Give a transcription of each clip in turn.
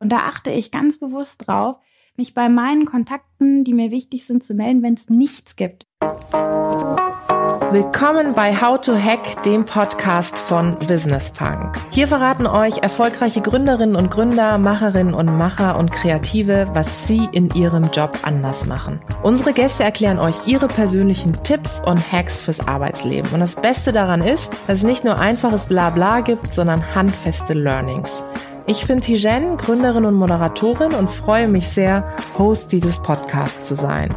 Und da achte ich ganz bewusst drauf, mich bei meinen Kontakten, die mir wichtig sind, zu melden, wenn es nichts gibt. Willkommen bei How to Hack, dem Podcast von Business Punk. Hier verraten euch erfolgreiche Gründerinnen und Gründer, Macherinnen und Macher und Kreative, was sie in ihrem Job anders machen. Unsere Gäste erklären euch ihre persönlichen Tipps und Hacks fürs Arbeitsleben. Und das Beste daran ist, dass es nicht nur einfaches Blabla gibt, sondern handfeste Learnings. Ich bin Tijen, Gründerin und Moderatorin und freue mich sehr, Host dieses Podcasts zu sein.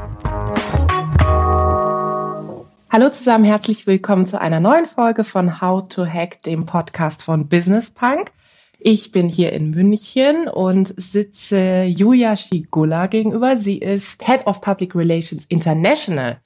Hallo zusammen, herzlich willkommen zu einer neuen Folge von How to Hack, dem Podcast von Business Punk. Ich bin hier in München und sitze Julia Schigula gegenüber. Sie ist Head of Public Relations International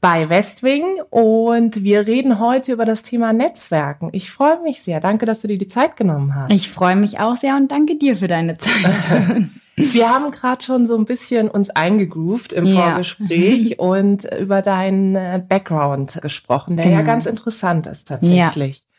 bei Westwing und wir reden heute über das Thema Netzwerken. Ich freue mich sehr. Danke, dass du dir die Zeit genommen hast. Ich freue mich auch sehr und danke dir für deine Zeit. Wir haben gerade schon so ein bisschen uns eingegroovt im ja. Vorgespräch und über deinen äh, Background gesprochen, der genau. ja ganz interessant ist tatsächlich. Ja.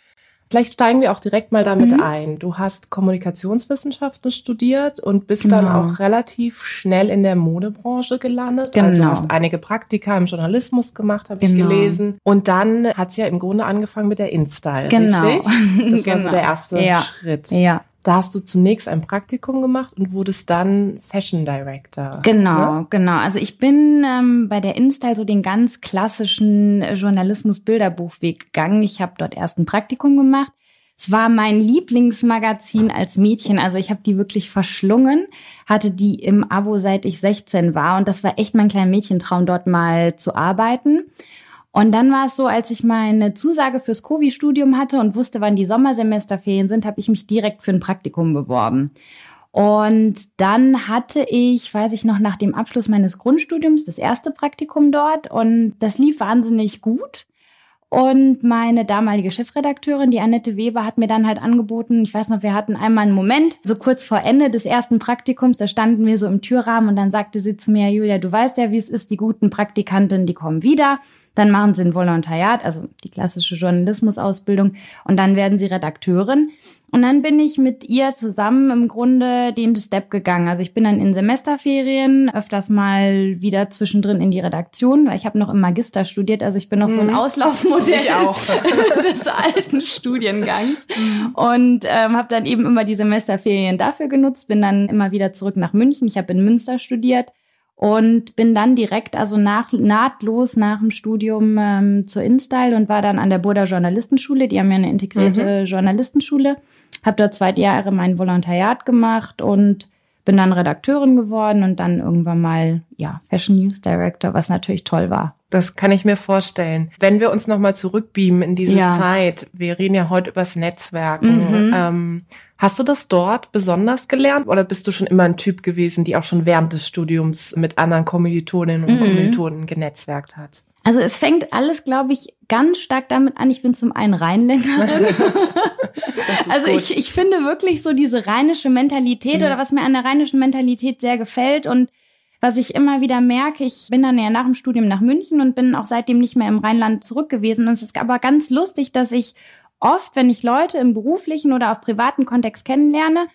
Vielleicht steigen wir auch direkt mal damit mhm. ein. Du hast Kommunikationswissenschaften studiert und bist genau. dann auch relativ schnell in der Modebranche gelandet. Also genau. Also hast einige Praktika im Journalismus gemacht, habe genau. ich gelesen. Und dann hat's ja im Grunde angefangen mit der InStyle, genau. richtig? Das war so der erste ja. Schritt. Ja. Da hast du zunächst ein Praktikum gemacht und wurdest dann Fashion Director. Genau, ne? genau. Also ich bin ähm, bei der InStyle so den ganz klassischen Journalismus-Bilderbuchweg gegangen. Ich habe dort erst ein Praktikum gemacht. Es war mein Lieblingsmagazin als Mädchen. Also ich habe die wirklich verschlungen, hatte die im Abo seit ich 16 war und das war echt mein kleiner Mädchentraum, dort mal zu arbeiten. Und dann war es so, als ich meine Zusage fürs Covi-Studium hatte und wusste, wann die Sommersemesterferien sind, habe ich mich direkt für ein Praktikum beworben. Und dann hatte ich, weiß ich noch, nach dem Abschluss meines Grundstudiums das erste Praktikum dort und das lief wahnsinnig gut. Und meine damalige Chefredakteurin, die Annette Weber, hat mir dann halt angeboten, ich weiß noch, wir hatten einmal einen Moment, so kurz vor Ende des ersten Praktikums, da standen wir so im Türrahmen und dann sagte sie zu mir, Julia, du weißt ja, wie es ist, die guten Praktikanten, die kommen wieder. Dann machen sie ein Volontariat, also die klassische Journalismusausbildung, und dann werden sie Redakteurin. Und dann bin ich mit ihr zusammen im Grunde den Step gegangen. Also ich bin dann in Semesterferien öfters mal wieder zwischendrin in die Redaktion, weil ich habe noch im Magister studiert. Also ich bin noch so ein mhm. Auslaufmodell des alten Studiengangs. Und ähm, habe dann eben immer die Semesterferien dafür genutzt, bin dann immer wieder zurück nach München. Ich habe in Münster studiert und bin dann direkt, also nach, nahtlos nach dem Studium ähm, zur InStyle und war dann an der Burda Journalistenschule. Die haben ja eine integrierte mhm. Journalistenschule. Habe dort zwei Jahre mein Volontariat gemacht und bin dann Redakteurin geworden und dann irgendwann mal ja Fashion News Director, was natürlich toll war. Das kann ich mir vorstellen. Wenn wir uns nochmal zurückbeamen in diese ja. Zeit, wir reden ja heute übers Netzwerken. Mhm. Ähm, Hast du das dort besonders gelernt oder bist du schon immer ein Typ gewesen, die auch schon während des Studiums mit anderen Kommilitoninnen und mhm. Kommilitonen genetzwerkt hat? Also es fängt alles, glaube ich, ganz stark damit an. Ich bin zum einen Rheinländerin. also ich, ich finde wirklich so diese rheinische Mentalität mhm. oder was mir an der rheinischen Mentalität sehr gefällt und was ich immer wieder merke, ich bin dann ja nach dem Studium nach München und bin auch seitdem nicht mehr im Rheinland zurück gewesen. Und es ist aber ganz lustig, dass ich oft, wenn ich Leute im beruflichen oder auch privaten Kontext kennenlerne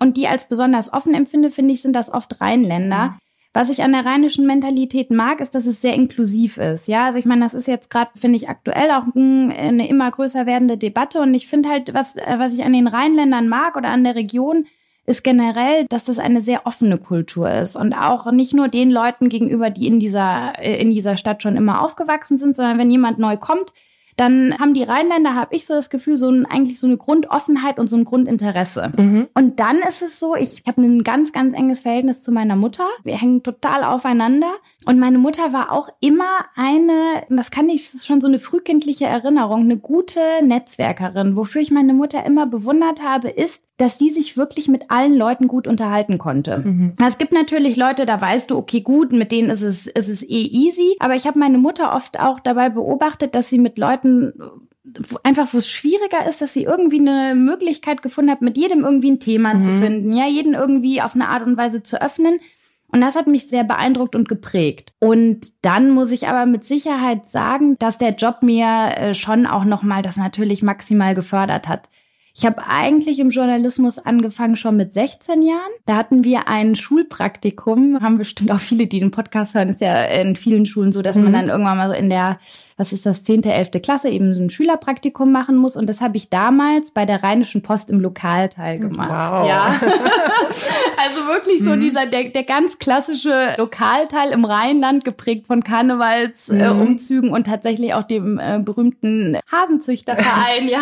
und die als besonders offen empfinde, finde ich, sind das oft Rheinländer. Mhm. Was ich an der rheinischen Mentalität mag, ist, dass es sehr inklusiv ist. Ja, also ich meine, das ist jetzt gerade, finde ich, aktuell auch eine immer größer werdende Debatte. Und ich finde halt, was, was ich an den Rheinländern mag oder an der Region, ist generell, dass das eine sehr offene Kultur ist und auch nicht nur den Leuten gegenüber, die in dieser, in dieser Stadt schon immer aufgewachsen sind, sondern wenn jemand neu kommt, dann haben die Rheinländer, habe ich so das Gefühl, so ein, eigentlich so eine Grundoffenheit und so ein Grundinteresse. Mhm. Und dann ist es so, ich habe ein ganz, ganz enges Verhältnis zu meiner Mutter. Wir hängen total aufeinander. Und meine Mutter war auch immer eine, das kann ich, das ist schon so eine frühkindliche Erinnerung, eine gute Netzwerkerin. Wofür ich meine Mutter immer bewundert habe, ist, dass die sich wirklich mit allen Leuten gut unterhalten konnte. Mhm. Es gibt natürlich Leute, da weißt du, okay, gut, mit denen ist es, ist es eh easy. Aber ich habe meine Mutter oft auch dabei beobachtet, dass sie mit Leuten einfach, wo es schwieriger ist, dass sie irgendwie eine Möglichkeit gefunden hat, mit jedem irgendwie ein Thema mhm. zu finden, ja, jeden irgendwie auf eine Art und Weise zu öffnen. Und das hat mich sehr beeindruckt und geprägt. Und dann muss ich aber mit Sicherheit sagen, dass der Job mir äh, schon auch nochmal das natürlich maximal gefördert hat. Ich habe eigentlich im Journalismus angefangen schon mit 16 Jahren. Da hatten wir ein Schulpraktikum, haben bestimmt auch viele, die den Podcast hören, ist ja in vielen Schulen so, dass mhm. man dann irgendwann mal so in der was ist das, zehnte, elfte Klasse, eben so ein Schülerpraktikum machen muss. Und das habe ich damals bei der Rheinischen Post im Lokalteil gemacht. Wow. Ja. also wirklich so mhm. dieser, der, der ganz klassische Lokalteil im Rheinland, geprägt von Karnevalsumzügen mhm. äh, und tatsächlich auch dem äh, berühmten Hasenzüchterverein. ja,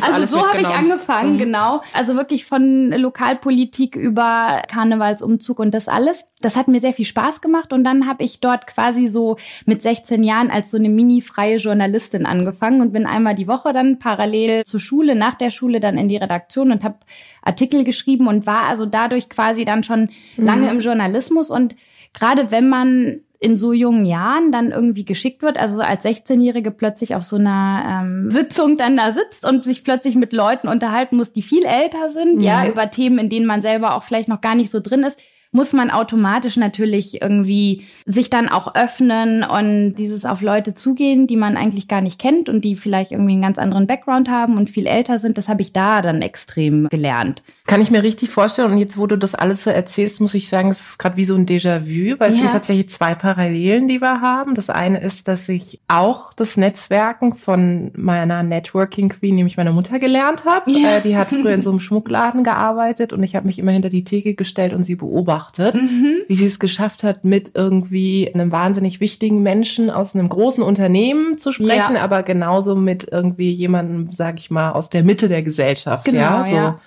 also so habe ich angefangen, mhm. genau. Also wirklich von Lokalpolitik über Karnevalsumzug und das alles. Das hat mir sehr viel Spaß gemacht und dann habe ich dort quasi so mit 16 Jahren als so eine Mini freie Journalistin angefangen und bin einmal die Woche dann parallel zur Schule, nach der Schule dann in die Redaktion und habe Artikel geschrieben und war also dadurch quasi dann schon mhm. lange im Journalismus. Und gerade wenn man in so jungen Jahren dann irgendwie geschickt wird, also als 16-Jährige plötzlich auf so einer ähm, Sitzung dann da sitzt und sich plötzlich mit Leuten unterhalten muss, die viel älter sind, mhm. ja, über Themen, in denen man selber auch vielleicht noch gar nicht so drin ist, muss man automatisch natürlich irgendwie sich dann auch öffnen und dieses auf Leute zugehen, die man eigentlich gar nicht kennt und die vielleicht irgendwie einen ganz anderen Background haben und viel älter sind. Das habe ich da dann extrem gelernt. Kann ich mir richtig vorstellen. Und jetzt, wo du das alles so erzählst, muss ich sagen, es ist gerade wie so ein Déjà-vu, weil es ja. sind tatsächlich zwei Parallelen, die wir haben. Das eine ist, dass ich auch das Netzwerken von meiner Networking Queen, nämlich meiner Mutter, gelernt habe. Ja. Äh, die hat früher in so einem Schmuckladen gearbeitet und ich habe mich immer hinter die Theke gestellt und sie beobachtet beobachtet, mhm. wie sie es geschafft hat, mit irgendwie einem wahnsinnig wichtigen Menschen aus einem großen Unternehmen zu sprechen, ja. aber genauso mit irgendwie jemandem, sag ich mal, aus der Mitte der Gesellschaft. Genau, ja, so. Ja.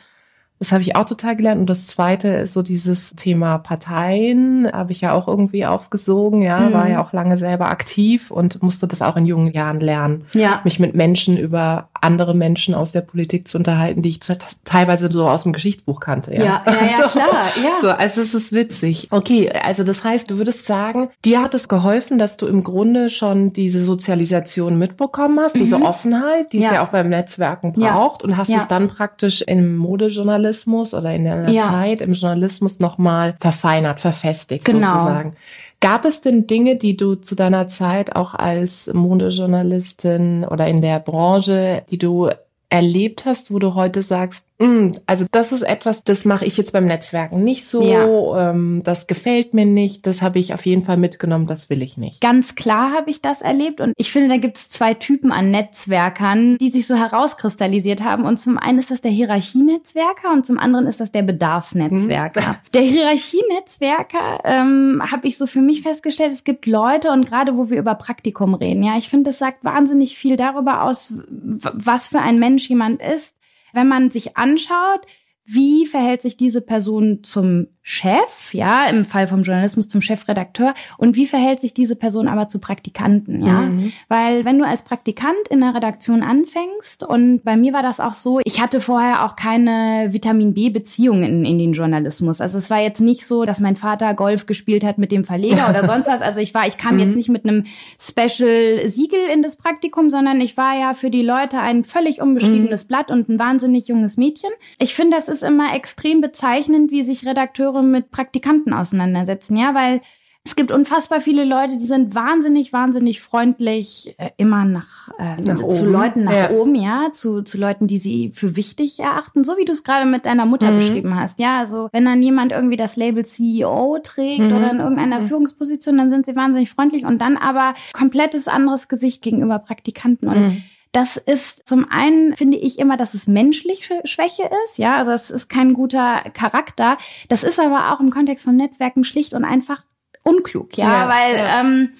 Das habe ich auch total gelernt. Und das zweite ist so dieses Thema Parteien, habe ich ja auch irgendwie aufgesogen, ja, mhm. war ja auch lange selber aktiv und musste das auch in jungen Jahren lernen. Ja. Mich mit Menschen über andere Menschen aus der Politik zu unterhalten, die ich teilweise so aus dem Geschichtsbuch kannte. Ja, ja, ja, ja so, klar. Ja. So, also es ist witzig. Okay, also das heißt, du würdest sagen, dir hat es geholfen, dass du im Grunde schon diese Sozialisation mitbekommen hast, mhm. diese Offenheit, die ja. es ja auch beim Netzwerken braucht und hast es dann praktisch im Modejournalismus Journalismus oder in der ja. Zeit im Journalismus nochmal verfeinert, verfestigt genau. sozusagen. Gab es denn Dinge, die du zu deiner Zeit auch als Modejournalistin oder in der Branche, die du erlebt hast, wo du heute sagst, also das ist etwas, das mache ich jetzt beim Netzwerken nicht so. Ja. Ähm, das gefällt mir nicht. Das habe ich auf jeden Fall mitgenommen. Das will ich nicht. Ganz klar habe ich das erlebt und ich finde, da gibt es zwei Typen an Netzwerkern, die sich so herauskristallisiert haben. Und zum einen ist das der Hierarchienetzwerker und zum anderen ist das der Bedarfsnetzwerker. Hm. Der Hierarchienetzwerker ähm, habe ich so für mich festgestellt. Es gibt Leute und gerade wo wir über Praktikum reden, ja, ich finde, das sagt wahnsinnig viel darüber aus, was für ein Mensch jemand ist wenn man sich anschaut, wie verhält sich diese Person zum Chef, ja, im Fall vom Journalismus zum Chefredakteur und wie verhält sich diese Person aber zu Praktikanten, ja? Mhm. Weil wenn du als Praktikant in der Redaktion anfängst und bei mir war das auch so, ich hatte vorher auch keine Vitamin B Beziehung in, in den Journalismus. Also es war jetzt nicht so, dass mein Vater Golf gespielt hat mit dem Verleger oder sonst was. Also ich war, ich kam mhm. jetzt nicht mit einem Special Siegel in das Praktikum, sondern ich war ja für die Leute ein völlig unbeschriebenes mhm. Blatt und ein wahnsinnig junges Mädchen. Ich finde, das ist immer extrem bezeichnend, wie sich Redakteure Redakteure mit Praktikanten auseinandersetzen, ja, weil es gibt unfassbar viele Leute, die sind wahnsinnig, wahnsinnig freundlich, äh, immer nach, äh, nach zu oben. Leuten nach ja. oben, ja, zu, zu Leuten, die sie für wichtig erachten, so wie du es gerade mit deiner Mutter mhm. beschrieben hast, ja, also wenn dann jemand irgendwie das Label CEO trägt mhm. oder in irgendeiner mhm. Führungsposition, dann sind sie wahnsinnig freundlich und dann aber komplettes anderes Gesicht gegenüber Praktikanten und mhm. Das ist zum einen, finde ich immer, dass es menschliche Schwäche ist. Ja, also es ist kein guter Charakter. Das ist aber auch im Kontext von Netzwerken schlicht und einfach unklug. Ja, ja weil, ja. Ähm,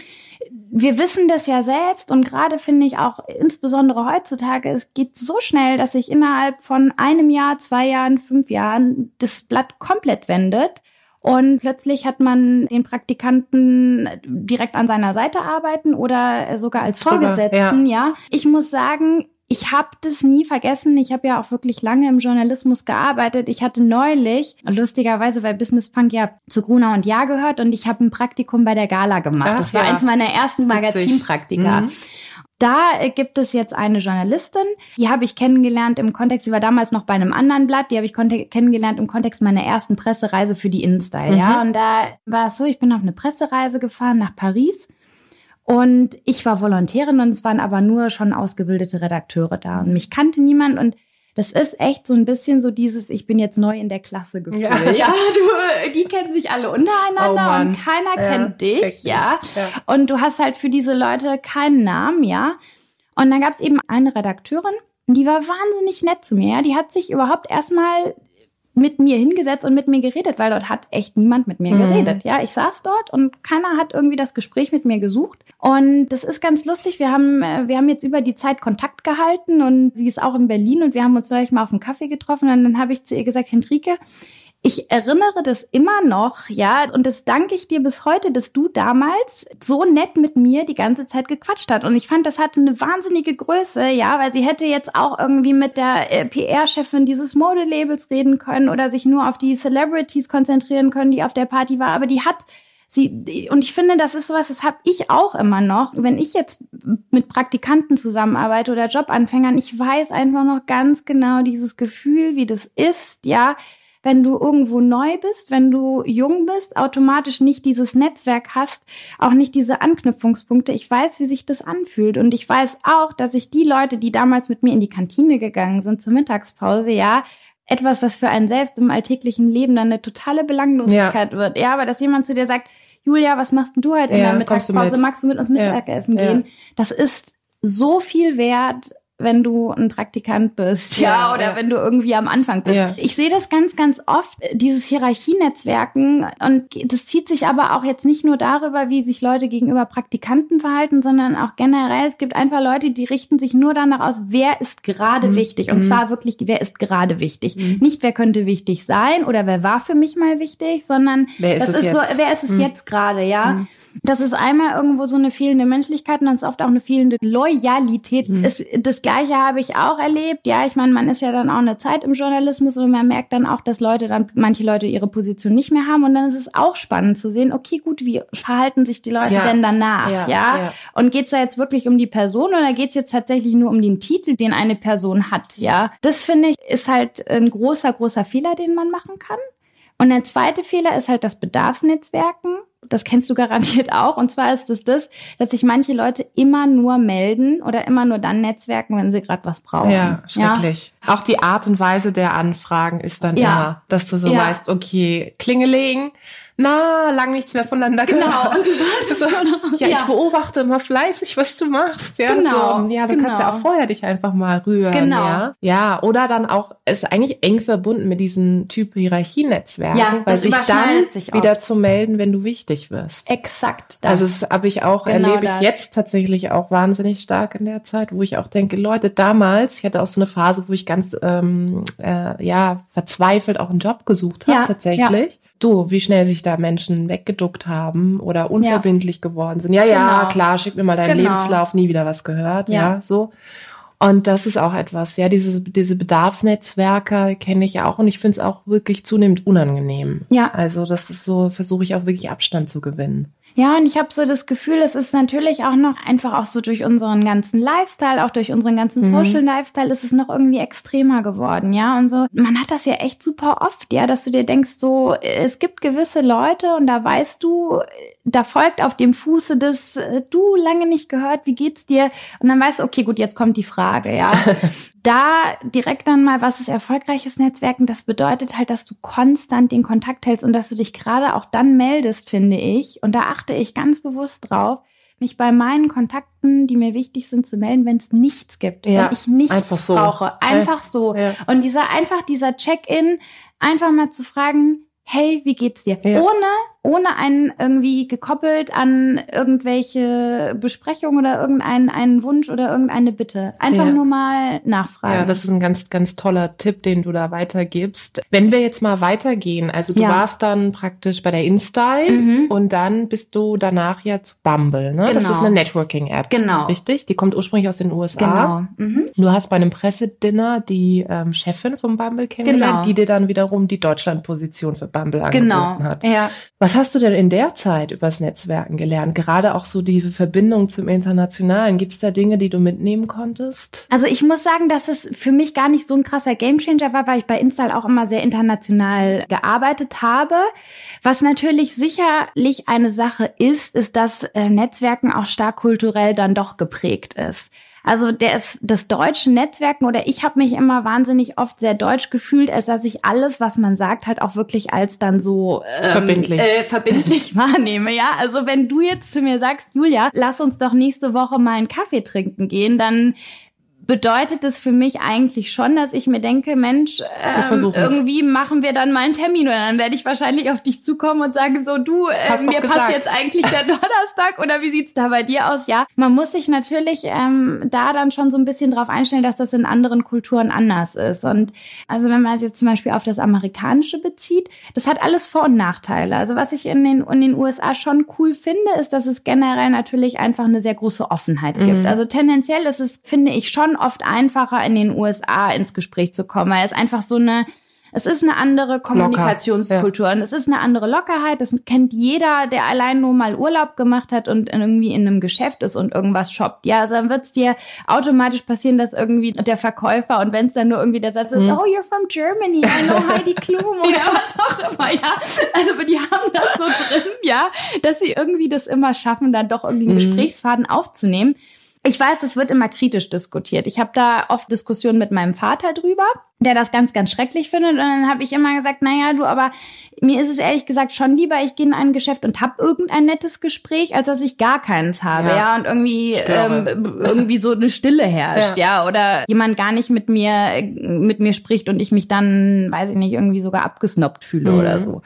wir wissen das ja selbst und gerade finde ich auch insbesondere heutzutage, es geht so schnell, dass sich innerhalb von einem Jahr, zwei Jahren, fünf Jahren das Blatt komplett wendet. Und plötzlich hat man den Praktikanten direkt an seiner Seite arbeiten oder sogar als Vorgesetzten, ja. ja. Ich muss sagen, ich habe das nie vergessen. Ich habe ja auch wirklich lange im Journalismus gearbeitet. Ich hatte neulich, lustigerweise, weil Business Punk ja zu Gruner und Ja gehört und ich habe ein Praktikum bei der Gala gemacht. Ach, das war ja. eins meiner ersten Magazinpraktika. Mhm. Da gibt es jetzt eine Journalistin, die habe ich kennengelernt im Kontext, sie war damals noch bei einem anderen Blatt, die habe ich kennengelernt im Kontext meiner ersten Pressereise für die InStyle, mhm. ja. Und da war es so, ich bin auf eine Pressereise gefahren nach Paris und ich war Volontärin und es waren aber nur schon ausgebildete Redakteure da und mich kannte niemand und Das ist echt so ein bisschen so dieses, ich bin jetzt neu in der Klasse Gefühl. Ja, ja du, die kennen sich alle untereinander oh und keiner ja, kennt dich, ja? ja. Und du hast halt für diese Leute keinen Namen, ja. Und dann gab es eben eine Redakteurin, die war wahnsinnig nett zu mir. Ja? Die hat sich überhaupt erstmal mit mir hingesetzt und mit mir geredet, weil dort hat echt niemand mit mir mhm. geredet. Ja, ich saß dort und keiner hat irgendwie das Gespräch mit mir gesucht. Und das ist ganz lustig. Wir haben, äh, wir haben jetzt über die Zeit Kontakt gehalten und sie ist auch in Berlin und wir haben uns neulich mal auf einen Kaffee getroffen und dann habe ich zu ihr gesagt, Hendrike, ich erinnere das immer noch, ja, und das danke ich dir bis heute, dass du damals so nett mit mir die ganze Zeit gequatscht hast. Und ich fand, das hatte eine wahnsinnige Größe, ja, weil sie hätte jetzt auch irgendwie mit der äh, PR-Chefin dieses Modelabels reden können oder sich nur auf die Celebrities konzentrieren können, die auf der Party war. Aber die hat sie und ich finde, das ist sowas, das habe ich auch immer noch. Wenn ich jetzt mit Praktikanten zusammenarbeite oder Jobanfängern, ich weiß einfach noch ganz genau dieses Gefühl, wie das ist, ja wenn du irgendwo neu bist, wenn du jung bist, automatisch nicht dieses Netzwerk hast, auch nicht diese Anknüpfungspunkte. Ich weiß, wie sich das anfühlt. Und ich weiß auch, dass ich die Leute, die damals mit mir in die Kantine gegangen sind zur Mittagspause, ja, etwas, was für einen selbst im alltäglichen Leben dann eine totale Belanglosigkeit ja. wird. Ja, aber dass jemand zu dir sagt, Julia, was machst denn du heute ja, in der Mittagspause? Magst du mit uns Mittagessen ja. gehen? Das ist so viel wert, wenn du ein Praktikant bist, ja, ja oder ja. wenn du irgendwie am Anfang bist. Ja. Ich sehe das ganz, ganz oft, dieses Hierarchienetzwerken und das zieht sich aber auch jetzt nicht nur darüber, wie sich Leute gegenüber Praktikanten verhalten, sondern auch generell, es gibt einfach Leute, die richten sich nur danach aus, wer ist gerade mhm. wichtig und mhm. zwar wirklich, wer ist gerade wichtig. Mhm. Nicht, wer könnte wichtig sein oder wer war für mich mal wichtig, sondern wer ist das ist jetzt? so, wer ist es mhm. jetzt gerade, ja. Mhm. Das ist einmal irgendwo so eine fehlende Menschlichkeit und das ist oft auch eine fehlende Loyalität. Mhm. Es, das Gleiche habe ich auch erlebt. Ja, ich meine, man ist ja dann auch eine Zeit im Journalismus und man merkt dann auch, dass Leute dann, manche Leute ihre Position nicht mehr haben. Und dann ist es auch spannend zu sehen, okay, gut, wie verhalten sich die Leute ja. denn danach? Ja. ja? ja. Und geht es da jetzt wirklich um die Person oder geht es jetzt tatsächlich nur um den Titel, den eine Person hat? Ja, das finde ich ist halt ein großer, großer Fehler, den man machen kann. Und der zweite Fehler ist halt das Bedarfsnetzwerken das kennst du garantiert auch. Und zwar ist es das, dass sich manche Leute immer nur melden oder immer nur dann netzwerken, wenn sie gerade was brauchen. Ja, schrecklich. Ja? Auch die Art und Weise der Anfragen ist dann ja. immer, dass du so ja. weißt, okay, Klingeling, na, lang nichts mehr voneinander genau. gehört. Genau, und du weißt so, schon. Ja, ja, ich beobachte immer fleißig, was du machst. Ja, genau. So, ja, du genau. kannst ja auch vorher dich einfach mal rühren. Genau. Ja, ja oder dann auch, ist eigentlich eng verbunden mit diesen Typ Hierarchienetzwerken, ja, weil sich dann sich wieder zu melden, wenn du wichtig wirst. Exakt. Das. Also das habe ich auch, genau erlebe ich das. jetzt tatsächlich auch wahnsinnig stark in der Zeit, wo ich auch denke, Leute, damals, ich hatte auch so eine Phase, wo ich ganz ähm, äh, ja verzweifelt auch einen Job gesucht habe, ja, tatsächlich. Ja du, wie schnell sich da Menschen weggeduckt haben oder unverbindlich ja. geworden sind. Ja, ja, genau. klar, schick mir mal deinen genau. Lebenslauf, nie wieder was gehört, ja, ja so. Und das ist auch etwas, ja, diese, diese Bedarfsnetzwerke kenne ich ja auch und ich finde es auch wirklich zunehmend unangenehm. Ja. Also das ist so, versuche ich auch wirklich Abstand zu gewinnen. Ja, und ich habe so das Gefühl, es ist natürlich auch noch einfach auch so durch unseren ganzen Lifestyle, auch durch unseren ganzen mhm. Social Lifestyle ist es noch irgendwie extremer geworden, ja. Und so, man hat das ja echt super oft, ja, dass du dir denkst, so, es gibt gewisse Leute und da weißt du, da folgt auf dem Fuße des, äh, du lange nicht gehört, wie geht's dir? Und dann weißt du, okay, gut, jetzt kommt die Frage, ja. da direkt dann mal, was ist erfolgreiches Netzwerken? Das bedeutet halt, dass du konstant den Kontakt hältst und dass du dich gerade auch dann meldest, finde ich. Und da achte ich ganz bewusst drauf, mich bei meinen Kontakten, die mir wichtig sind, zu melden, wenn es nichts gibt, ja, wenn ich nichts einfach so. brauche. Einfach so. Ja. Und dieser, einfach dieser Check-in, einfach mal zu fragen, hey, wie geht's dir? Ohne ohne einen irgendwie gekoppelt an irgendwelche Besprechungen oder irgendeinen einen Wunsch oder irgendeine Bitte. Einfach ja. nur mal nachfragen. Ja, das ist ein ganz, ganz toller Tipp, den du da weitergibst. Wenn wir jetzt mal weitergehen, also du ja. warst dann praktisch bei der InStyle mhm. und dann bist du danach ja zu Bumble, ne? Genau. Das ist eine Networking-App. Genau. Richtig? Die kommt ursprünglich aus den USA. Genau. Mhm. Du hast bei einem Pressedinner die ähm, Chefin von Bumble kennengelernt, genau. die dir dann wiederum die Deutschlandposition für Bumble angeboten genau. hat. Ja. Was hast du denn in der Zeit übers Netzwerken gelernt? Gerade auch so diese Verbindung zum Internationalen. Gibt es da Dinge, die du mitnehmen konntest? Also ich muss sagen, dass es für mich gar nicht so ein krasser Gamechanger war, weil ich bei Install auch immer sehr international gearbeitet habe. Was natürlich sicherlich eine Sache ist, ist, dass äh, Netzwerken auch stark kulturell dann doch geprägt ist. Also der ist das deutsche Netzwerken oder ich habe mich immer wahnsinnig oft sehr deutsch gefühlt, als dass ich alles, was man sagt, halt auch wirklich als dann so ähm, verbindlich, äh, verbindlich wahrnehme. Ja, also wenn du jetzt zu mir sagst, Julia, lass uns doch nächste Woche mal einen Kaffee trinken gehen, dann bedeutet das für mich eigentlich schon, dass ich mir denke, Mensch, ähm, irgendwie machen wir dann mal einen Termin oder dann werde ich wahrscheinlich auf dich zukommen und sagen so, du, äh, mir passt jetzt eigentlich der Donnerstag oder wie sieht's da bei dir aus? Ja, man muss sich natürlich ähm, da dann schon so ein bisschen drauf einstellen, dass das in anderen Kulturen anders ist. Und also wenn man es jetzt zum Beispiel auf das Amerikanische bezieht, das hat alles Vor- und Nachteile. Also was ich in den, in den USA schon cool finde, ist, dass es generell natürlich einfach eine sehr große Offenheit gibt. Mhm. Also tendenziell ist es, finde ich, schon oft einfacher, in den USA ins Gespräch zu kommen. Weil es einfach so eine, es ist eine andere Kommunikationskultur Locker, ja. und es ist eine andere Lockerheit. Das kennt jeder, der allein nur mal Urlaub gemacht hat und irgendwie in einem Geschäft ist und irgendwas shoppt. Ja, also dann wird es dir automatisch passieren, dass irgendwie der Verkäufer und wenn es dann nur irgendwie der Satz ist, mhm. oh, you're from Germany, I know Heidi Klum oder ja. was auch immer, ja. Also die haben das so drin, ja, dass sie irgendwie das immer schaffen, dann doch irgendwie einen mhm. Gesprächsfaden aufzunehmen. Ich weiß, das wird immer kritisch diskutiert. Ich habe da oft Diskussionen mit meinem Vater drüber der das ganz, ganz schrecklich findet. Und dann habe ich immer gesagt, naja, du, aber mir ist es ehrlich gesagt schon lieber, ich gehe in ein Geschäft und hab irgendein nettes Gespräch, als dass ich gar keins habe, ja, ja und irgendwie ähm, irgendwie so eine Stille herrscht, ja. ja, oder jemand gar nicht mit mir mit mir spricht und ich mich dann, weiß ich nicht, irgendwie sogar abgesnoppt fühle mhm. oder so.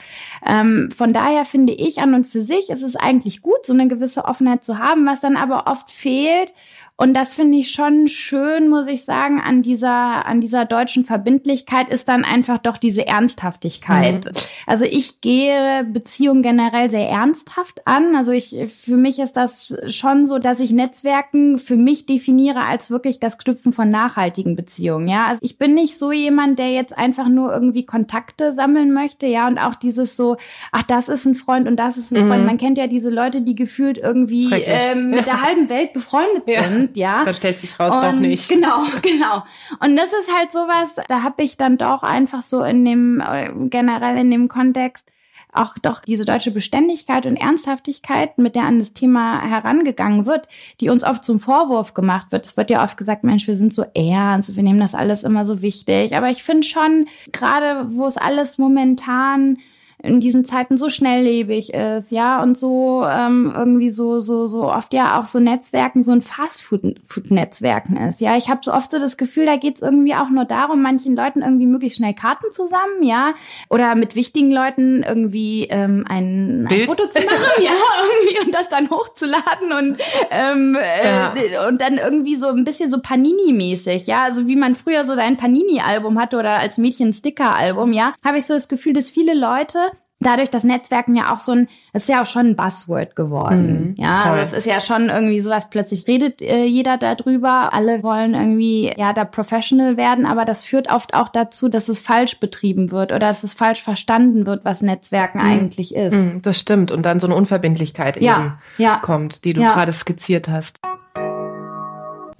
Ähm, von daher finde ich an und für sich ist es eigentlich gut, so eine gewisse Offenheit zu haben, was dann aber oft fehlt und das finde ich schon schön, muss ich sagen, an dieser, an dieser deutschen Verbindlichkeit ist dann einfach doch diese Ernsthaftigkeit. Mhm. Also ich gehe Beziehungen generell sehr ernsthaft an. Also ich, für mich ist das schon so, dass ich Netzwerken für mich definiere als wirklich das Knüpfen von nachhaltigen Beziehungen. Ja, also ich bin nicht so jemand, der jetzt einfach nur irgendwie Kontakte sammeln möchte. Ja, und auch dieses so, ach, das ist ein Freund und das ist ein Freund. Mhm. Man kennt ja diese Leute, die gefühlt irgendwie ähm, mit der halben Welt befreundet ja. sind sind, ja. Dann stellt sich raus, und, doch nicht. Genau, genau. Und das ist halt sowas, da habe ich dann doch einfach so in dem, äh, generell in dem Kontext, auch doch diese deutsche Beständigkeit und Ernsthaftigkeit, mit der an das Thema herangegangen wird, die uns oft zum Vorwurf gemacht wird. Es wird ja oft gesagt, Mensch, wir sind so ernst, wir nehmen das alles immer so wichtig. Aber ich finde schon, gerade wo es alles momentan in diesen Zeiten so schnelllebig ist, ja, und so ähm, irgendwie so so so oft ja auch so Netzwerken, so ein Fastfood-Netzwerken ist, ja. Ich habe so oft so das Gefühl, da geht's irgendwie auch nur darum, manchen Leuten irgendwie möglichst schnell Karten zusammen, ja, oder mit wichtigen Leuten irgendwie ähm, ein, ein Foto zu machen, ja, irgendwie und das dann hochzuladen und ähm, ja. äh, und dann irgendwie so ein bisschen so Panini-mäßig, ja, also wie man früher so sein Panini-Album hatte oder als Mädchen Sticker-Album, ja, habe ich so das Gefühl, dass viele Leute dadurch das Netzwerken ja auch so ein, es ist ja auch schon ein Buzzword geworden. Mhm, ja, voll. also es ist ja schon irgendwie sowas, plötzlich redet äh, jeder darüber, alle wollen irgendwie, ja, da professional werden, aber das führt oft auch dazu, dass es falsch betrieben wird oder dass es falsch verstanden wird, was Netzwerken mhm. eigentlich ist. Mhm, das stimmt. Und dann so eine Unverbindlichkeit ja, eben ja. kommt, die du ja. gerade skizziert hast.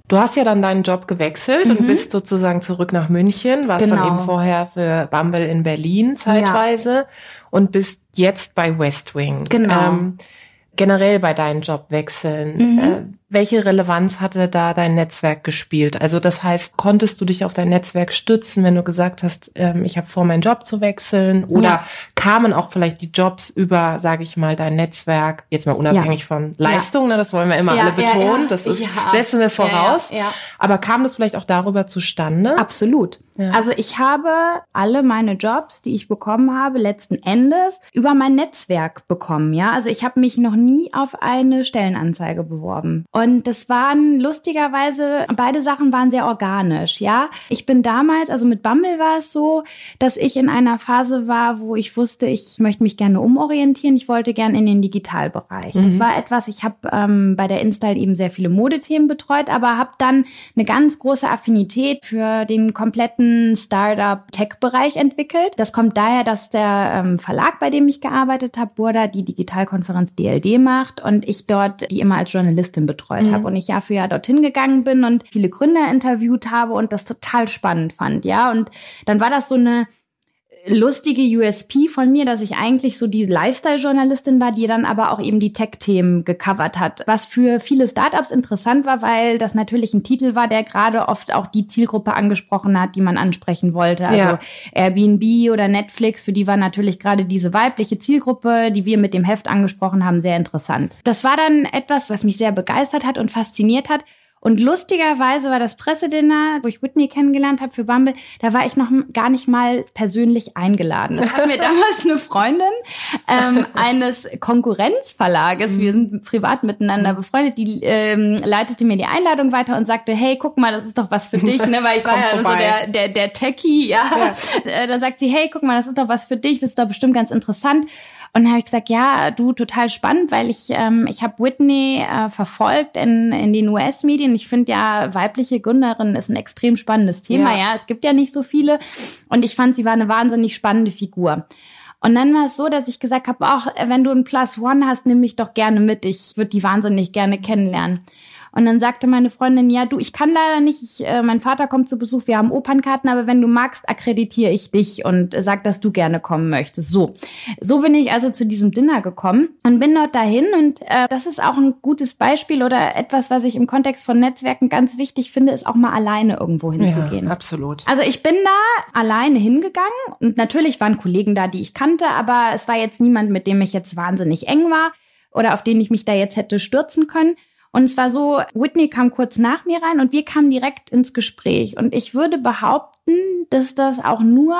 Du hast ja dann deinen Job gewechselt mhm. und bist sozusagen zurück nach München, warst genau. dann eben vorher für Bumble in Berlin zeitweise. Ja und bist jetzt bei West Wing. Genau. Ähm, generell bei deinen Jobwechseln. Mhm. Welche Relevanz hatte da dein Netzwerk gespielt? Also das heißt, konntest du dich auf dein Netzwerk stützen, wenn du gesagt hast, ähm, ich habe vor, meinen Job zu wechseln? Oder ja. kamen auch vielleicht die Jobs über, sage ich mal, dein Netzwerk, jetzt mal unabhängig ja. von Leistung, ja. ne, das wollen wir immer alle betonen, das ist, setzen wir voraus. Aber kam das vielleicht auch darüber zustande? Absolut. Also ich habe alle meine Jobs, die ich bekommen habe, letzten Endes über mein Netzwerk bekommen. Ja, also ich habe mich noch nie auf eine Stellenanzeige beworben. Und und das waren lustigerweise, beide Sachen waren sehr organisch, ja. Ich bin damals, also mit Bumble war es so, dass ich in einer Phase war, wo ich wusste, ich möchte mich gerne umorientieren. Ich wollte gerne in den Digitalbereich. Mhm. Das war etwas, ich habe ähm, bei der Install eben sehr viele Modethemen betreut, aber habe dann eine ganz große Affinität für den kompletten Startup-Tech-Bereich entwickelt. Das kommt daher, dass der ähm, Verlag, bei dem ich gearbeitet habe, Burda, die Digitalkonferenz DLD macht und ich dort die immer als Journalistin betreue betreut mhm. habe und ich Jahr für Jahr dorthin gegangen bin und viele Gründer interviewt habe und das total spannend fand, ja. Und dann war das so eine lustige USP von mir, dass ich eigentlich so die Lifestyle-Journalistin war, die dann aber auch eben die Tech-Themen gecovert hat. Was für viele Startups interessant war, weil das natürlich ein Titel war, der gerade oft auch die Zielgruppe angesprochen hat, die man ansprechen wollte. Also ja. Airbnb oder Netflix, für die war natürlich gerade diese weibliche Zielgruppe, die wir mit dem Heft angesprochen haben, sehr interessant. Das war dann etwas, was mich sehr begeistert hat und fasziniert hat. Und lustigerweise war das Pressedinner, wo ich Whitney kennengelernt habe für Bumble, da war ich noch gar nicht mal persönlich eingeladen. Das hat mir damals eine Freundin ähm, eines Konkurrenzverlages, wir sind privat miteinander befreundet, die ähm, leitete mir die Einladung weiter und sagte, hey, guck mal, das ist doch was für dich, ne? Weil ich war ja so der, der, der Techie, ja. ja. Äh, da sagt sie, hey, guck mal, das ist doch was für dich, das ist doch bestimmt ganz interessant. Und dann habe ich gesagt, ja, du, total spannend, weil ich, ähm, ich habe Whitney äh, verfolgt in, in den US-Medien. Ich finde ja, weibliche Gründerin ist ein extrem spannendes Thema. Ja. ja, es gibt ja nicht so viele. Und ich fand, sie war eine wahnsinnig spannende Figur. Und dann war es so, dass ich gesagt habe, auch wenn du ein Plus One hast, nimm mich doch gerne mit. Ich würde die wahnsinnig gerne kennenlernen. Und dann sagte meine Freundin, ja, du, ich kann leider nicht, ich, äh, mein Vater kommt zu Besuch, wir haben Opernkarten, aber wenn du magst, akkreditiere ich dich und äh, sag, dass du gerne kommen möchtest. So, so bin ich also zu diesem Dinner gekommen und bin dort dahin und äh, das ist auch ein gutes Beispiel oder etwas, was ich im Kontext von Netzwerken ganz wichtig finde, ist auch mal alleine irgendwo hinzugehen. Ja, absolut. Also ich bin da alleine hingegangen und natürlich waren Kollegen da, die ich kannte, aber es war jetzt niemand, mit dem ich jetzt wahnsinnig eng war oder auf den ich mich da jetzt hätte stürzen können. Und es war so, Whitney kam kurz nach mir rein und wir kamen direkt ins Gespräch. Und ich würde behaupten, dass das auch nur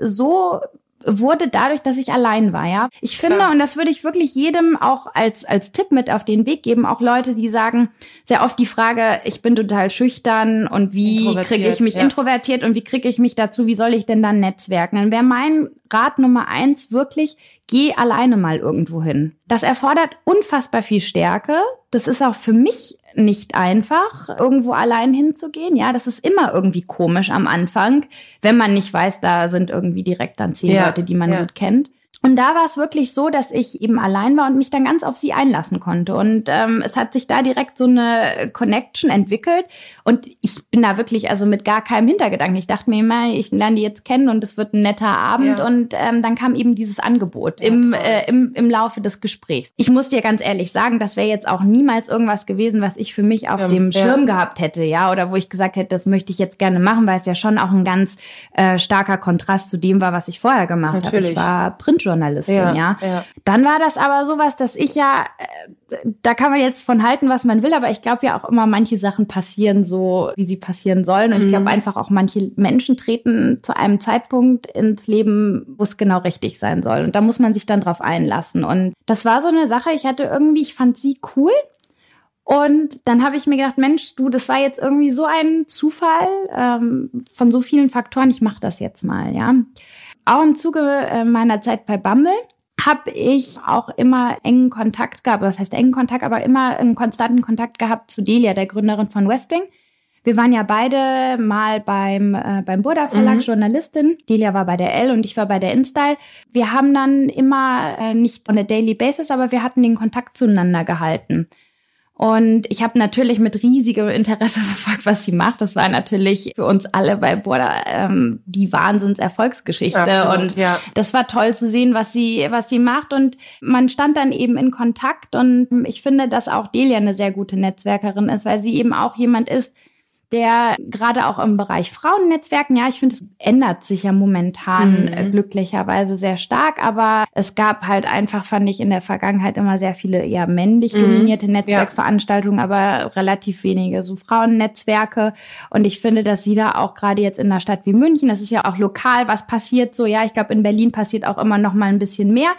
so wurde dadurch, dass ich allein war, ja. Ich finde, Klar. und das würde ich wirklich jedem auch als, als Tipp mit auf den Weg geben, auch Leute, die sagen, sehr oft die Frage, ich bin total schüchtern und wie kriege ich mich ja. introvertiert und wie kriege ich mich dazu, wie soll ich denn dann netzwerken? Dann wäre mein Rat Nummer eins wirklich, geh alleine mal irgendwo hin. Das erfordert unfassbar viel Stärke. Das ist auch für mich nicht einfach, irgendwo allein hinzugehen. Ja, das ist immer irgendwie komisch am Anfang, wenn man nicht weiß, da sind irgendwie direkt dann zehn ja, Leute, die man ja. gut kennt. Und da war es wirklich so, dass ich eben allein war und mich dann ganz auf sie einlassen konnte. Und ähm, es hat sich da direkt so eine Connection entwickelt. Und ich bin da wirklich also mit gar keinem Hintergedanken. Ich dachte mir immer, ich lerne die jetzt kennen und es wird ein netter Abend. Ja. Und ähm, dann kam eben dieses Angebot ja, im, äh, im, im Laufe des Gesprächs. Ich muss dir ganz ehrlich sagen, das wäre jetzt auch niemals irgendwas gewesen, was ich für mich auf ja, dem Schirm gehabt hätte, ja, oder wo ich gesagt hätte, das möchte ich jetzt gerne machen, weil es ja schon auch ein ganz äh, starker Kontrast zu dem war, was ich vorher gemacht habe. Ich war Printjournalistin Journalistin, ja, ja. ja. Dann war das aber sowas, dass ich ja, äh, da kann man jetzt von halten, was man will, aber ich glaube ja auch immer, manche Sachen passieren so, wie sie passieren sollen. Und mhm. ich glaube einfach auch, manche Menschen treten zu einem Zeitpunkt ins Leben, wo es genau richtig sein soll. Und da muss man sich dann drauf einlassen. Und das war so eine Sache, ich hatte irgendwie, ich fand sie cool. Und dann habe ich mir gedacht, Mensch, du, das war jetzt irgendwie so ein Zufall ähm, von so vielen Faktoren. Ich mache das jetzt mal, ja. Auch im Zuge äh, meiner Zeit bei Bumble habe ich auch immer engen Kontakt gehabt, das heißt engen Kontakt, aber immer einen konstanten Kontakt gehabt zu Delia, der Gründerin von Westwing. Wir waren ja beide mal beim, äh, beim Burda Verlag mhm. Journalistin. Delia war bei der L und ich war bei der InStyle. Wir haben dann immer, äh, nicht on a daily basis, aber wir hatten den Kontakt zueinander gehalten. Und ich habe natürlich mit riesigem Interesse verfolgt, was sie macht. Das war natürlich für uns alle bei Borda ähm, die Wahnsinnserfolgsgeschichte. Absolut, und ja. das war toll zu sehen, was sie, was sie macht. Und man stand dann eben in Kontakt. Und ich finde, dass auch Delia eine sehr gute Netzwerkerin ist, weil sie eben auch jemand ist, der gerade auch im Bereich Frauennetzwerken, ja, ich finde, es ändert sich ja momentan mhm. glücklicherweise sehr stark, aber es gab halt einfach, fand ich in der Vergangenheit immer sehr viele eher männlich mhm. dominierte mhm. Netzwerkveranstaltungen, ja. aber relativ wenige so Frauennetzwerke. Und ich finde, dass sie da auch gerade jetzt in einer Stadt wie München, das ist ja auch lokal, was passiert so, ja, ich glaube, in Berlin passiert auch immer noch mal ein bisschen mehr.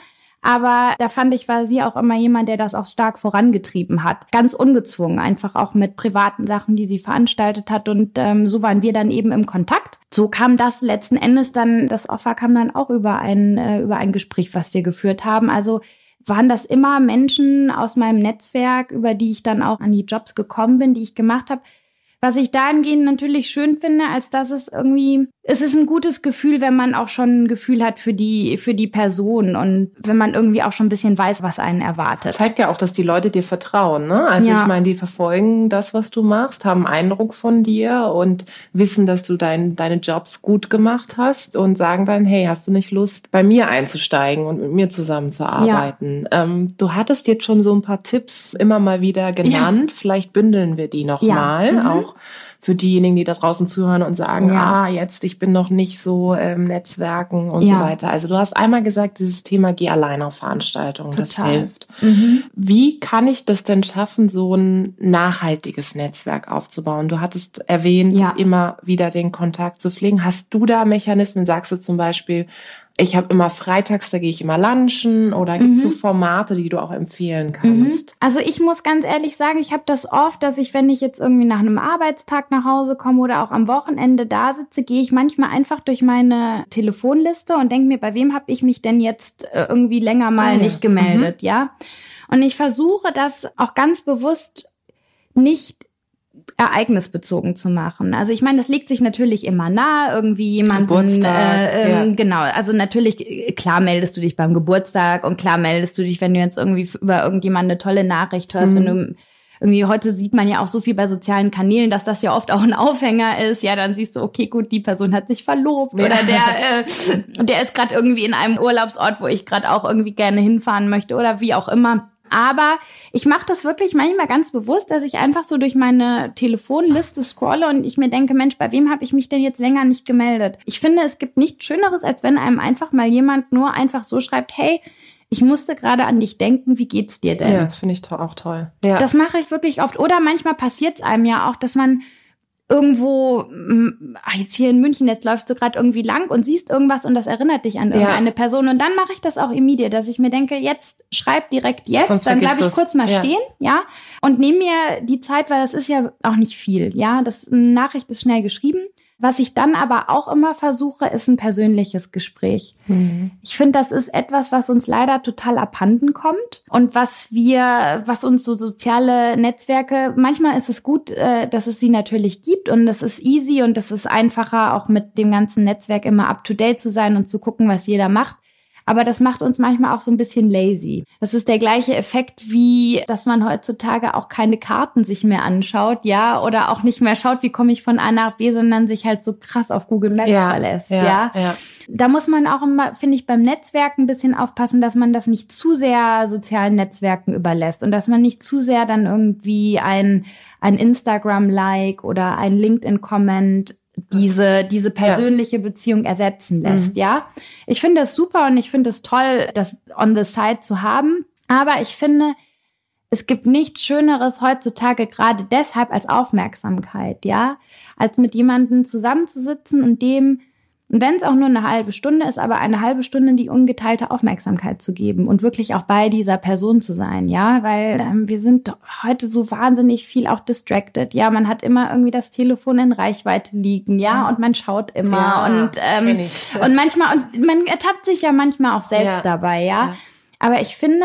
Aber da fand ich, war sie auch immer jemand, der das auch stark vorangetrieben hat. Ganz ungezwungen, einfach auch mit privaten Sachen, die sie veranstaltet hat. Und ähm, so waren wir dann eben im Kontakt. So kam das letzten Endes dann, das Offer kam dann auch über ein, äh, über ein Gespräch, was wir geführt haben. Also waren das immer Menschen aus meinem Netzwerk, über die ich dann auch an die Jobs gekommen bin, die ich gemacht habe. Was ich dahingehend natürlich schön finde, als dass es irgendwie es ist ein gutes Gefühl, wenn man auch schon ein Gefühl hat für die, für die Person und wenn man irgendwie auch schon ein bisschen weiß, was einen erwartet. Zeigt ja auch, dass die Leute dir vertrauen, ne? Also ja. ich meine, die verfolgen das, was du machst, haben Eindruck von dir und wissen, dass du dein, deine Jobs gut gemacht hast und sagen dann, hey, hast du nicht Lust, bei mir einzusteigen und mit mir zusammenzuarbeiten? Ja. Ähm, du hattest jetzt schon so ein paar Tipps immer mal wieder genannt. Ja. Vielleicht bündeln wir die nochmal, ja. mhm. auch für diejenigen, die da draußen zuhören und sagen, ja. ah, jetzt, ich bin noch nicht so ähm, Netzwerken und ja. so weiter. Also du hast einmal gesagt, dieses Thema geh allein auf Veranstaltungen, das hilft. Mhm. Wie kann ich das denn schaffen, so ein nachhaltiges Netzwerk aufzubauen? Du hattest erwähnt, ja. immer wieder den Kontakt zu pflegen. Hast du da Mechanismen? Sagst du zum Beispiel, ich habe immer freitags, da gehe ich immer lunchen oder gibt es mhm. so Formate, die du auch empfehlen kannst? Mhm. Also ich muss ganz ehrlich sagen, ich habe das oft, dass ich, wenn ich jetzt irgendwie nach einem Arbeitstag nach Hause komme oder auch am Wochenende da sitze, gehe ich manchmal einfach durch meine Telefonliste und denke mir, bei wem habe ich mich denn jetzt äh, irgendwie länger mal oh, nicht gemeldet, mhm. ja? Und ich versuche das auch ganz bewusst nicht ereignisbezogen zu machen. Also ich meine, das legt sich natürlich immer nahe, irgendwie jemanden, äh, äh, ja. genau, also natürlich, äh, klar meldest du dich beim Geburtstag und klar meldest du dich, wenn du jetzt irgendwie über irgendjemanden eine tolle Nachricht hörst, mhm. wenn du irgendwie heute sieht man ja auch so viel bei sozialen Kanälen, dass das ja oft auch ein Aufhänger ist. Ja, dann siehst du, okay, gut, die Person hat sich verlobt oder der, äh, der ist gerade irgendwie in einem Urlaubsort, wo ich gerade auch irgendwie gerne hinfahren möchte oder wie auch immer. Aber ich mache das wirklich manchmal ganz bewusst, dass ich einfach so durch meine Telefonliste scrolle und ich mir denke, Mensch, bei wem habe ich mich denn jetzt länger nicht gemeldet? Ich finde, es gibt nichts Schöneres, als wenn einem einfach mal jemand nur einfach so schreibt, hey, ich musste gerade an dich denken, wie geht's dir denn? Ja, das finde ich auch toll. Ja. Das mache ich wirklich oft. Oder manchmal passiert es einem ja auch, dass man irgendwo, hm, ah, jetzt hier in München, jetzt läufst du gerade irgendwie lang und siehst irgendwas und das erinnert dich an irgendeine ja. Person. Und dann mache ich das auch immediat, dass ich mir denke, jetzt schreib direkt jetzt, Sonst dann bleibe ich kurz mal ja. stehen, ja, und nehme mir die Zeit, weil das ist ja auch nicht viel, ja. Das eine Nachricht ist schnell geschrieben. Was ich dann aber auch immer versuche, ist ein persönliches Gespräch. Mhm. Ich finde, das ist etwas, was uns leider total abhanden kommt und was wir, was uns so soziale Netzwerke, manchmal ist es gut, äh, dass es sie natürlich gibt und es ist easy und es ist einfacher, auch mit dem ganzen Netzwerk immer up to date zu sein und zu gucken, was jeder macht. Aber das macht uns manchmal auch so ein bisschen lazy. Das ist der gleiche Effekt wie, dass man heutzutage auch keine Karten sich mehr anschaut, ja, oder auch nicht mehr schaut, wie komme ich von A nach B, sondern sich halt so krass auf Google Maps ja, verlässt, ja, ja. ja. Da muss man auch immer, finde ich, beim Netzwerken ein bisschen aufpassen, dass man das nicht zu sehr sozialen Netzwerken überlässt und dass man nicht zu sehr dann irgendwie ein, ein Instagram-Like oder ein LinkedIn-Comment diese, diese persönliche ja. Beziehung ersetzen lässt, mhm. ja. Ich finde es super und ich finde es toll, das on the side zu haben. Aber ich finde, es gibt nichts Schöneres heutzutage gerade deshalb als Aufmerksamkeit, ja, als mit jemandem zusammenzusitzen und dem und wenn es auch nur eine halbe Stunde ist, aber eine halbe Stunde die ungeteilte Aufmerksamkeit zu geben und wirklich auch bei dieser Person zu sein, ja, weil ähm, wir sind heute so wahnsinnig viel auch distracted, ja, man hat immer irgendwie das Telefon in Reichweite liegen, ja, und man schaut immer ja, und ähm, und manchmal und man ertappt sich ja manchmal auch selbst ja. dabei, ja? ja, aber ich finde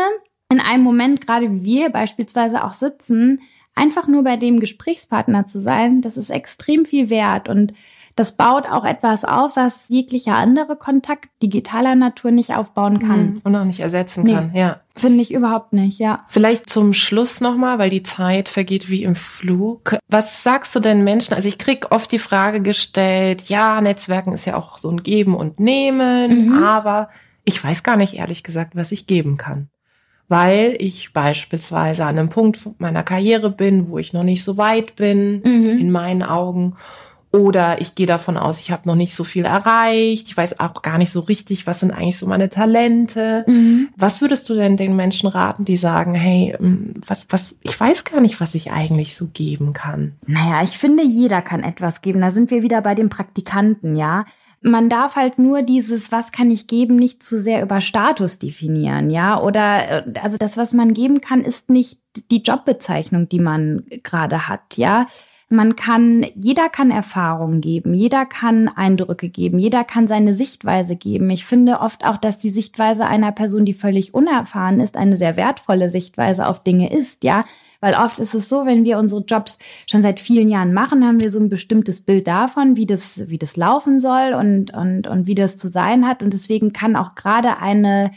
in einem Moment, gerade wie wir beispielsweise auch sitzen, einfach nur bei dem Gesprächspartner zu sein, das ist extrem viel wert und das baut auch etwas auf, was jeglicher andere Kontakt digitaler Natur nicht aufbauen kann. Mhm. Und auch nicht ersetzen nee, kann, ja. Finde ich überhaupt nicht, ja. Vielleicht zum Schluss nochmal, weil die Zeit vergeht wie im Flug. Was sagst du denn Menschen? Also ich krieg oft die Frage gestellt, ja, Netzwerken ist ja auch so ein Geben und Nehmen, mhm. aber ich weiß gar nicht ehrlich gesagt, was ich geben kann weil ich beispielsweise an einem Punkt meiner Karriere bin, wo ich noch nicht so weit bin, mhm. in meinen Augen. Oder ich gehe davon aus, ich habe noch nicht so viel erreicht. Ich weiß auch gar nicht so richtig, was sind eigentlich so meine Talente. Mhm. Was würdest du denn den Menschen raten, die sagen, hey, ähm, was, was, ich weiß gar nicht, was ich eigentlich so geben kann? Naja, ich finde, jeder kann etwas geben. Da sind wir wieder bei den Praktikanten, ja. Man darf halt nur dieses, was kann ich geben, nicht zu sehr über Status definieren, ja. Oder äh, also das, was man geben kann, ist nicht die Jobbezeichnung, die man gerade hat, ja man kann, jeder kann Erfahrungen geben, jeder kann Eindrücke geben, jeder kann seine Sichtweise geben. Ich finde oft auch, dass die Sichtweise einer Person, die völlig unerfahren ist, eine sehr wertvolle Sichtweise auf Dinge ist, ja. Weil oft ist es so, wenn wir unsere Jobs schon seit vielen Jahren machen, haben wir so ein bestimmtes Bild davon, wie das, wie das laufen soll und, und, und wie das zu sein hat. Und deswegen kann auch gerade eine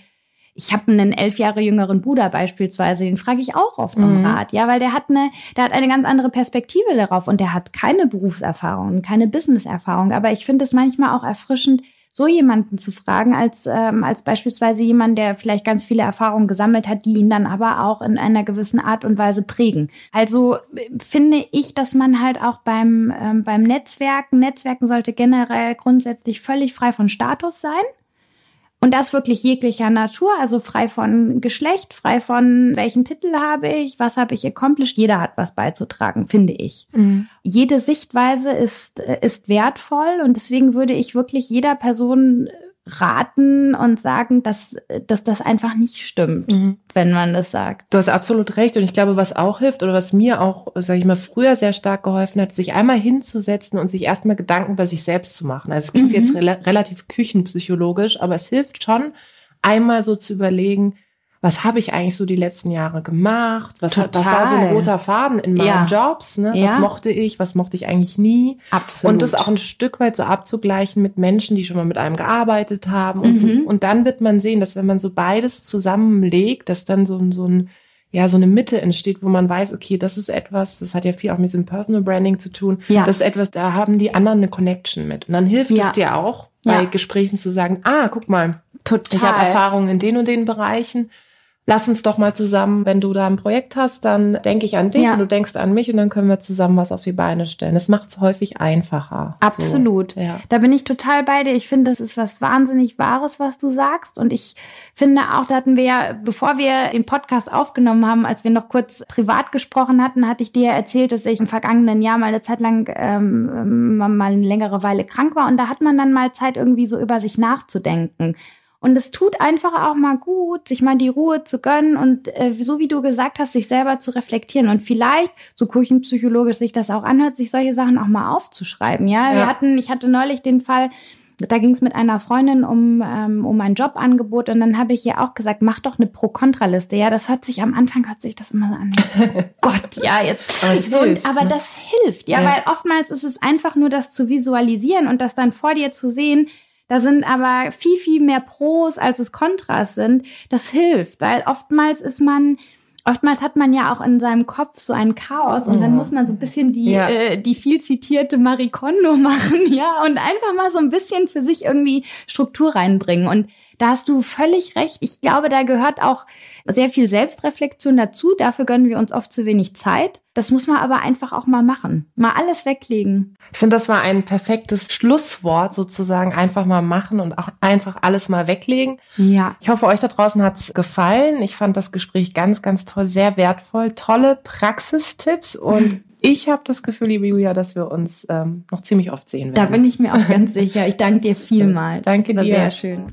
ich habe einen elf Jahre jüngeren Bruder beispielsweise, den frage ich auch oft um mhm. Rat, ja, weil der hat eine, der hat eine ganz andere Perspektive darauf und der hat keine Berufserfahrung, keine Businesserfahrung. Aber ich finde es manchmal auch erfrischend, so jemanden zu fragen, als, ähm, als beispielsweise jemand, der vielleicht ganz viele Erfahrungen gesammelt hat, die ihn dann aber auch in einer gewissen Art und Weise prägen. Also äh, finde ich, dass man halt auch beim, ähm, beim Netzwerken, Netzwerken sollte generell grundsätzlich völlig frei von Status sein. Und das wirklich jeglicher Natur, also frei von Geschlecht, frei von welchen Titel habe ich, was habe ich accomplished. Jeder hat was beizutragen, finde ich. Mhm. Jede Sichtweise ist, ist wertvoll und deswegen würde ich wirklich jeder Person raten und sagen, dass, dass das einfach nicht stimmt, mhm. wenn man das sagt. Du hast absolut recht. Und ich glaube, was auch hilft oder was mir auch, sage ich mal, früher sehr stark geholfen hat, sich einmal hinzusetzen und sich erstmal Gedanken über sich selbst zu machen. Also es klingt mhm. jetzt re relativ küchenpsychologisch, aber es hilft schon, einmal so zu überlegen, was habe ich eigentlich so die letzten Jahre gemacht? Was, hat, was war so ein roter Faden in meinen ja. Jobs? Ne? Ja. Was mochte ich? Was mochte ich eigentlich nie? Absolut. Und das auch ein Stück weit so abzugleichen mit Menschen, die schon mal mit einem gearbeitet haben. Und, mhm. und dann wird man sehen, dass wenn man so beides zusammenlegt, dass dann so, so ein ja, so eine Mitte entsteht, wo man weiß, okay, das ist etwas, das hat ja viel auch mit diesem Personal Branding zu tun. Ja. Das ist etwas, da haben die anderen eine Connection mit. Und dann hilft ja. es dir auch, bei ja. Gesprächen zu sagen, ah, guck mal, Total. ich habe Erfahrungen in den und den Bereichen lass uns doch mal zusammen, wenn du da ein Projekt hast, dann denke ich an dich ja. und du denkst an mich und dann können wir zusammen was auf die Beine stellen. Das macht es häufig einfacher. Absolut. So, ja. Da bin ich total bei dir. Ich finde, das ist was wahnsinnig Wahres, was du sagst. Und ich finde auch, da hatten wir ja, bevor wir den Podcast aufgenommen haben, als wir noch kurz privat gesprochen hatten, hatte ich dir erzählt, dass ich im vergangenen Jahr mal eine Zeit lang ähm, mal eine längere Weile krank war. Und da hat man dann mal Zeit, irgendwie so über sich nachzudenken. Und es tut einfach auch mal gut, sich mal die Ruhe zu gönnen und äh, so wie du gesagt hast, sich selber zu reflektieren und vielleicht, so küchenpsychologisch sich das auch anhört, sich solche Sachen auch mal aufzuschreiben. Ja, ja. wir hatten, ich hatte neulich den Fall, da ging es mit einer Freundin um, ähm, um ein Jobangebot und dann habe ich ihr auch gesagt, mach doch eine Pro-Kontra-Liste. Ja, das hört sich am Anfang hört sich das immer so an. Gott, ja, jetzt. Aber, so, hilft, aber ne? das hilft, ja, ja, weil oftmals ist es einfach nur das zu visualisieren und das dann vor dir zu sehen, da sind aber viel, viel mehr Pros, als es Kontras sind. Das hilft, weil oftmals ist man, oftmals hat man ja auch in seinem Kopf so ein Chaos und dann muss man so ein bisschen die, ja. äh, die viel zitierte Marie Kondo machen, ja, und einfach mal so ein bisschen für sich irgendwie Struktur reinbringen. Und da hast du völlig recht. Ich glaube, da gehört auch sehr viel Selbstreflexion dazu. Dafür gönnen wir uns oft zu wenig Zeit. Das muss man aber einfach auch mal machen. Mal alles weglegen. Ich finde, das war ein perfektes Schlusswort sozusagen. Einfach mal machen und auch einfach alles mal weglegen. Ja. Ich hoffe, euch da draußen hat's gefallen. Ich fand das Gespräch ganz, ganz toll, sehr wertvoll. Tolle Praxistipps und ich habe das Gefühl, liebe Julia, dass wir uns ähm, noch ziemlich oft sehen werden. Da bin ich mir auch ganz sicher. Ich danke dir vielmals. danke dir. Sehr schön.